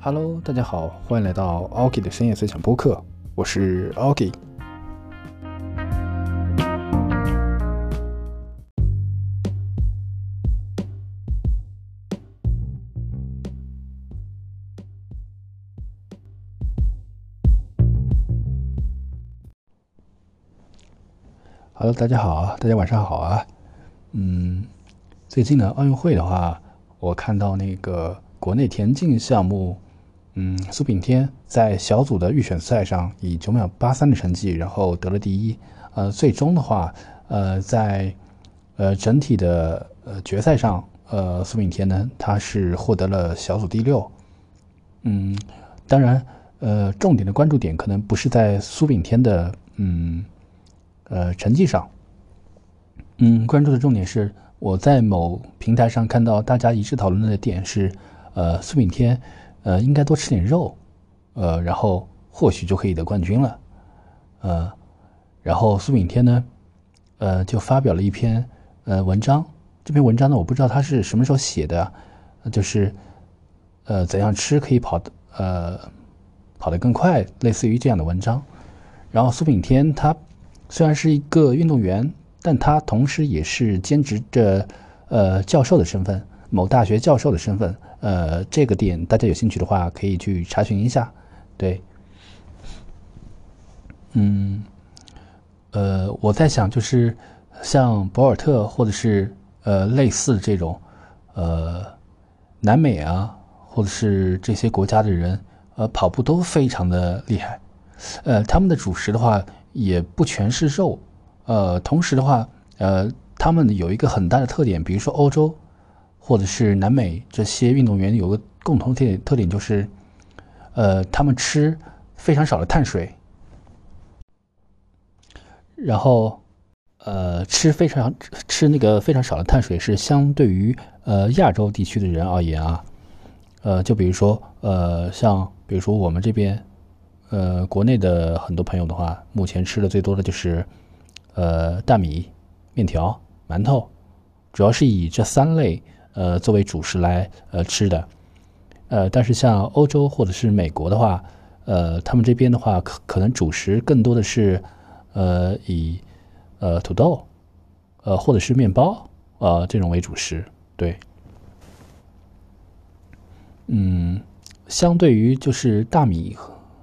Hello，大家好，欢迎来到 Oki 的深夜随想播客，我是 Oki。Hello，大家好，大家晚上好啊。嗯，最近呢，奥运会的话，我看到那个国内田径项目，嗯，苏炳添在小组的预选赛上以九秒八三的成绩，然后得了第一。呃，最终的话，呃，在呃整体的呃决赛上，呃，苏炳添呢，他是获得了小组第六。嗯，当然，呃，重点的关注点可能不是在苏炳添的，嗯。呃，成绩上，嗯，关注的重点是我在某平台上看到大家一致讨论的点是，呃，苏炳添，呃，应该多吃点肉，呃，然后或许就可以得冠军了，呃，然后苏炳添呢，呃，就发表了一篇呃文章，这篇文章呢，我不知道他是什么时候写的，就是，呃，怎样吃可以跑的，呃，跑得更快，类似于这样的文章，然后苏炳添他。虽然是一个运动员，但他同时也是兼职着，呃，教授的身份，某大学教授的身份。呃，这个点大家有兴趣的话，可以去查询一下。对，嗯，呃，我在想，就是像博尔特或者是呃类似这种，呃，南美啊，或者是这些国家的人，呃，跑步都非常的厉害。呃，他们的主食的话。也不全是肉，呃，同时的话，呃，他们有一个很大的特点，比如说欧洲或者是南美这些运动员有个共同特点，特点就是，呃，他们吃非常少的碳水，然后，呃，吃非常吃那个非常少的碳水是相对于呃亚洲地区的人而言啊，呃，就比如说呃，像比如说我们这边。呃，国内的很多朋友的话，目前吃的最多的就是，呃，大米、面条、馒头，主要是以这三类呃作为主食来呃吃的。呃，但是像欧洲或者是美国的话，呃，他们这边的话可可能主食更多的是，呃，以呃土豆，呃或者是面包，呃这种为主食。对，嗯，相对于就是大米。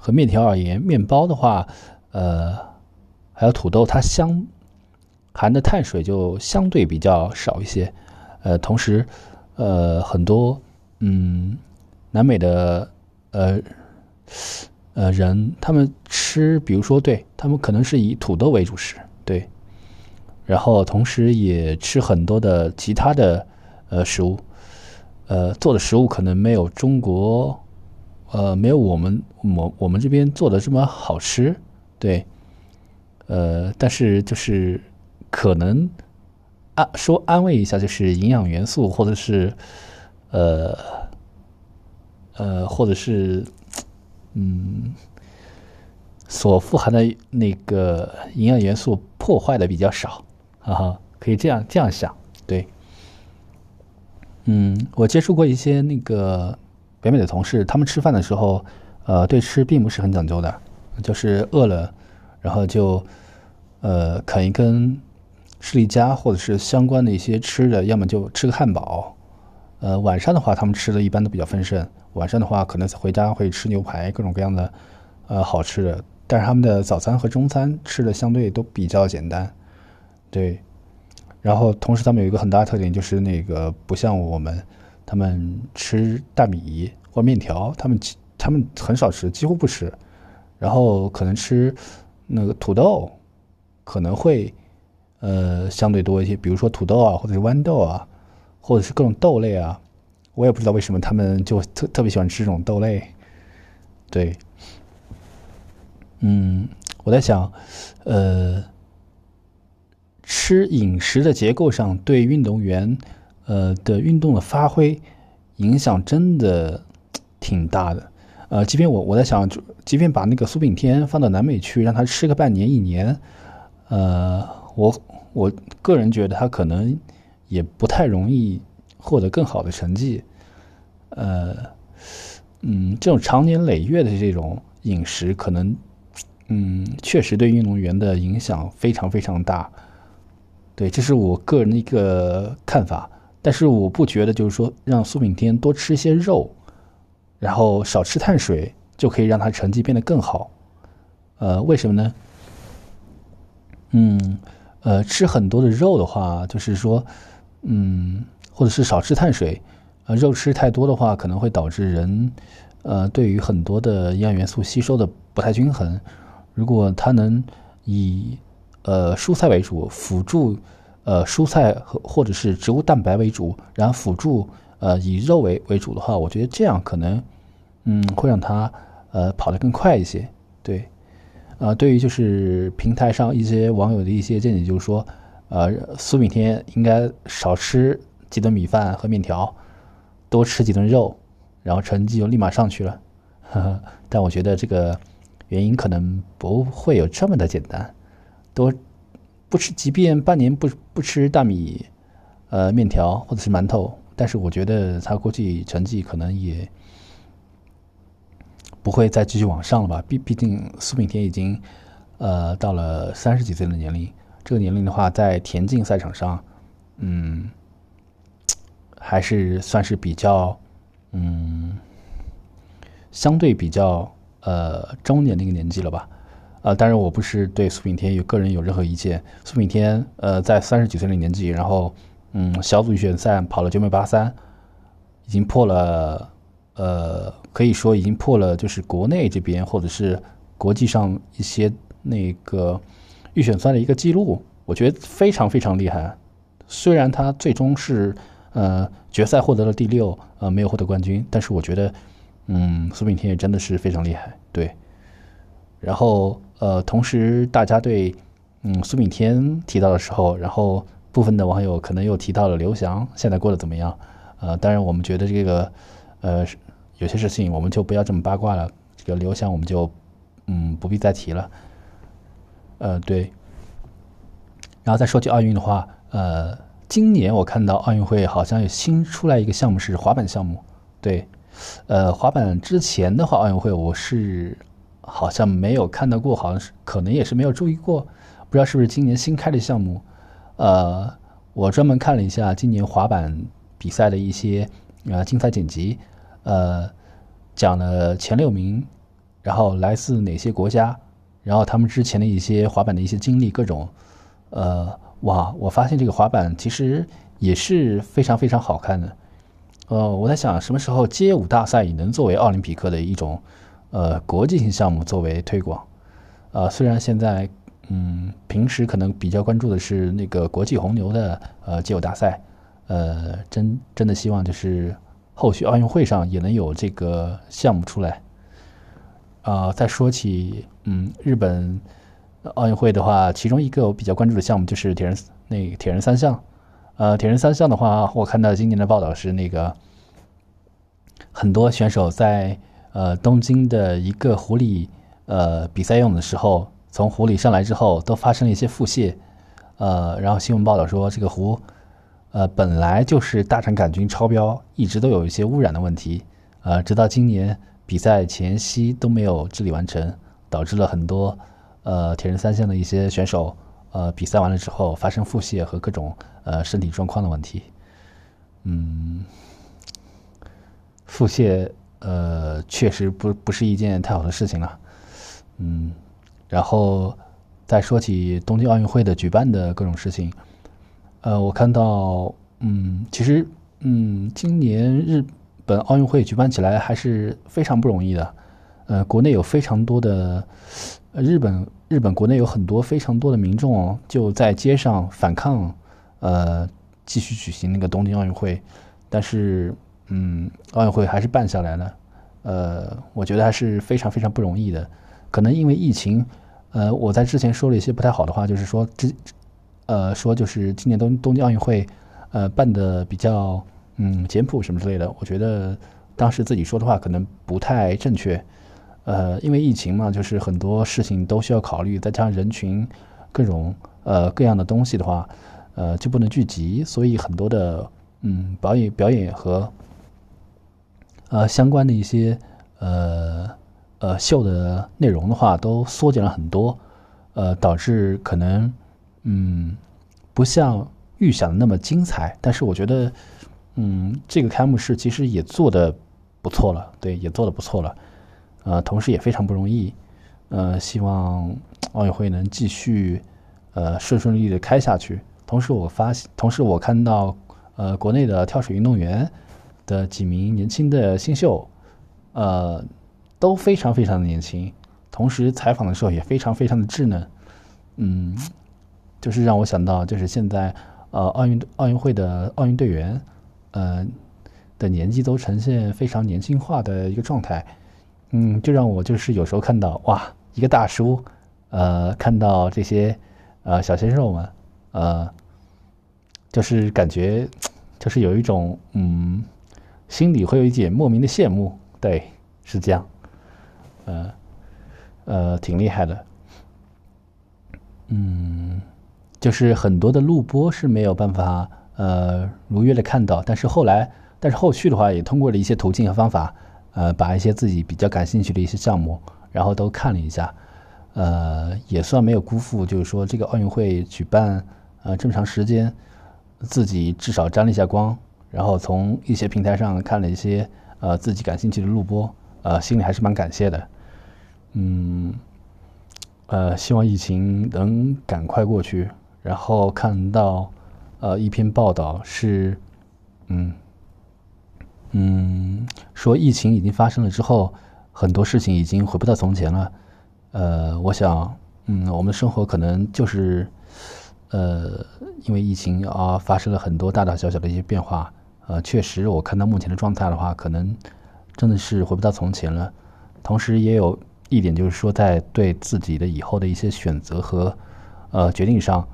和面条而言，面包的话，呃，还有土豆，它相含的碳水就相对比较少一些。呃，同时，呃，很多嗯，南美的呃呃人，他们吃，比如说，对他们可能是以土豆为主食，对，然后同时也吃很多的其他的呃食物，呃，做的食物可能没有中国。呃，没有我们我我们这边做的这么好吃，对，呃，但是就是可能安说安慰一下，就是营养元素或者是呃呃或者是嗯所富含的那个营养元素破坏的比较少，哈哈，可以这样这样想，对，嗯，我接触过一些那个。北美的同事，他们吃饭的时候，呃，对吃并不是很讲究的，就是饿了，然后就，呃，啃一根士力架或者是相关的一些吃的，要么就吃个汉堡。呃，晚上的话，他们吃的一般都比较丰盛。晚上的话，可能回家会吃牛排，各种各样的，呃，好吃的。但是他们的早餐和中餐吃的相对都比较简单，对。然后同时他们有一个很大的特点，就是那个不像我们。他们吃大米或面条，他们他们很少吃，几乎不吃。然后可能吃那个土豆，可能会呃相对多一些，比如说土豆啊，或者是豌豆啊，或者是各种豆类啊。我也不知道为什么他们就特特别喜欢吃这种豆类。对，嗯，我在想，呃，吃饮食的结构上对运动员。呃的运动的发挥影响真的挺大的，呃，即便我我在想，就即便把那个苏炳添放到南美去，让他吃个半年一年，呃，我我个人觉得他可能也不太容易获得更好的成绩，呃，嗯，这种长年累月的这种饮食，可能，嗯，确实对运动员的影响非常非常大。对，这是我个人的一个看法。但是我不觉得，就是说让苏炳添多吃一些肉，然后少吃碳水，就可以让他成绩变得更好。呃，为什么呢？嗯，呃，吃很多的肉的话，就是说，嗯，或者是少吃碳水。呃，肉吃太多的话，可能会导致人，呃，对于很多的营养元素吸收的不太均衡。如果他能以呃蔬菜为主，辅助呃蔬菜和或者是植物蛋白为主，然后辅助呃以肉为为主的话，我觉得这样可能，嗯，会让他呃跑得更快一些。对，呃，对于就是平台上一些网友的一些见解，就是说，呃，苏炳添应该少吃几顿米饭和面条。多吃几顿肉，然后成绩就立马上去了。呵呵，但我觉得这个原因可能不会有这么的简单。多不吃，即便半年不不吃大米、呃面条或者是馒头，但是我觉得他估计成绩可能也不会再继续往上了吧。毕毕竟苏炳添已经呃到了三十几岁的年龄，这个年龄的话，在田径赛场上，嗯。还是算是比较，嗯，相对比较呃中年的一个年纪了吧，呃，当然我不是对苏炳添有个人有任何意见。苏炳添呃在三十几岁的年纪，然后嗯小组预选赛跑了九秒八三，已经破了呃可以说已经破了就是国内这边或者是国际上一些那个预选赛的一个记录，我觉得非常非常厉害。虽然他最终是。呃，决赛获得了第六，呃，没有获得冠军。但是我觉得，嗯，苏炳添也真的是非常厉害，对。然后，呃，同时大家对，嗯，苏炳添提到的时候，然后部分的网友可能又提到了刘翔现在过得怎么样？呃，当然我们觉得这个，呃，有些事情我们就不要这么八卦了。这个刘翔我们就，嗯，不必再提了。呃，对。然后再说起奥运的话，呃。今年我看到奥运会好像有新出来一个项目是滑板项目，对，呃，滑板之前的话奥运会我是好像没有看到过，好像是可能也是没有注意过，不知道是不是今年新开的项目。呃，我专门看了一下今年滑板比赛的一些呃竞赛剪辑，呃，讲了前六名，然后来自哪些国家，然后他们之前的一些滑板的一些经历，各种，呃。哇，我发现这个滑板其实也是非常非常好看的。呃，我在想什么时候街舞大赛也能作为奥林匹克的一种呃国际性项目作为推广。呃，虽然现在嗯平时可能比较关注的是那个国际红牛的呃街舞大赛，呃，真真的希望就是后续奥运会上也能有这个项目出来。啊，再说起嗯日本。奥运会的话，其中一个我比较关注的项目就是铁人那铁人三项。呃，铁人三项的话，我看到今年的报道是那个很多选手在呃东京的一个湖里呃比赛用的时候，从湖里上来之后都发生了一些腹泻。呃，然后新闻报道说这个湖呃本来就是大肠杆菌超标，一直都有一些污染的问题。呃，直到今年比赛前夕都没有治理完成，导致了很多。呃，铁人三项的一些选手，呃，比赛完了之后发生腹泻和各种呃身体状况的问题，嗯，腹泻呃确实不不是一件太好的事情了，嗯，然后再说起东京奥运会的举办的各种事情，呃，我看到嗯，其实嗯，今年日本奥运会举办起来还是非常不容易的，呃，国内有非常多的日本。日本国内有很多非常多的民众就在街上反抗，呃，继续举行那个东京奥运会，但是，嗯，奥运会还是办下来了，呃，我觉得还是非常非常不容易的。可能因为疫情，呃，我在之前说了一些不太好的话，就是说之，呃，说就是今年东东京奥运会，呃，办的比较嗯简朴什么之类的。我觉得当时自己说的话可能不太正确。呃，因为疫情嘛，就是很多事情都需要考虑，再加上人群各种呃各样的东西的话，呃就不能聚集，所以很多的嗯表演表演和呃相关的一些呃呃秀的内容的话，都缩减了很多，呃，导致可能嗯不像预想的那么精彩。但是我觉得，嗯，这个开幕式其实也做的不错了，对，也做的不错了，呃，同时也非常不容易，呃，希望奥运会能继续呃顺顺利利的开下去。同时，我发现，同时我看到，呃，国内的跳水运动员的几名年轻的新秀，呃，都非常非常的年轻。同时，采访的时候也非常非常的稚嫩，嗯，就是让我想到，就是现在，呃，奥运奥运会的奥运队员，呃，的年纪都呈现非常年轻化的一个状态，嗯，就让我就是有时候看到，哇，一个大叔，呃，看到这些，呃，小鲜肉们。呃，就是感觉，就是有一种嗯，心里会有一点莫名的羡慕，对，是这样，呃，呃，挺厉害的，嗯，就是很多的录播是没有办法呃如约的看到，但是后来，但是后续的话也通过了一些途径和方法，呃，把一些自己比较感兴趣的一些项目，然后都看了一下，呃，也算没有辜负，就是说这个奥运会举办。呃，这么长时间，自己至少沾了一下光，然后从一些平台上看了一些呃自己感兴趣的录播，呃，心里还是蛮感谢的。嗯，呃，希望疫情能赶快过去。然后看到呃一篇报道是，嗯嗯，说疫情已经发生了之后，很多事情已经回不到从前了。呃，我想，嗯，我们的生活可能就是。呃，因为疫情啊，发生了很多大大小小的一些变化。呃，确实，我看到目前的状态的话，可能真的是回不到从前了。同时，也有一点就是说，在对自己的以后的一些选择和呃决定上，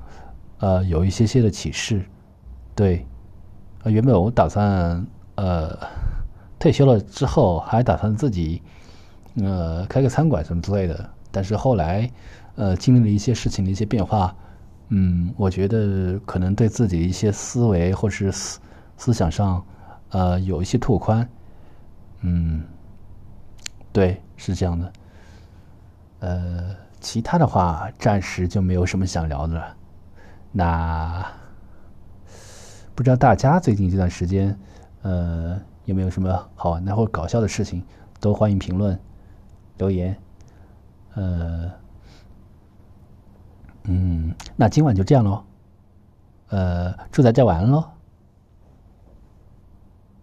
呃，有一些些的启示。对，呃，原本我打算呃退休了之后，还打算自己呃开个餐馆什么之类的。但是后来呃经历了一些事情的一些变化。嗯，我觉得可能对自己的一些思维或是思思想上，呃，有一些拓宽。嗯，对，是这样的。呃，其他的话暂时就没有什么想聊的了。那不知道大家最近这段时间，呃，有没有什么好玩的或搞笑的事情？都欢迎评论留言。呃。嗯，那今晚就这样喽，呃，祝大家晚安喽。